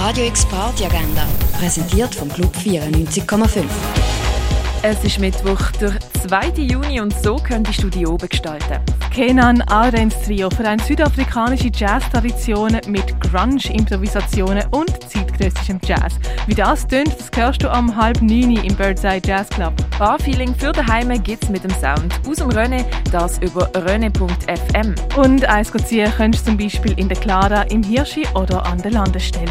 Radio X Party Agenda, präsentiert vom Club 94,5. Es ist Mittwoch, der 2. Juni und so könntest du die oben gestalten. Kenan Arends Trio vereint südafrikanische Jazz-Traditionen mit Grunge-Improvisationen und zeitgenössischem Jazz. Wie das tönt, das hörst du am halb neun im Birdseye Jazz Club. Barfeeling für daheim gibt's mit dem Sound aus dem René, das über rené.fm. Und eins ziehen kannst du zum Beispiel in der Clara, im Hirschi oder an der Landestelle.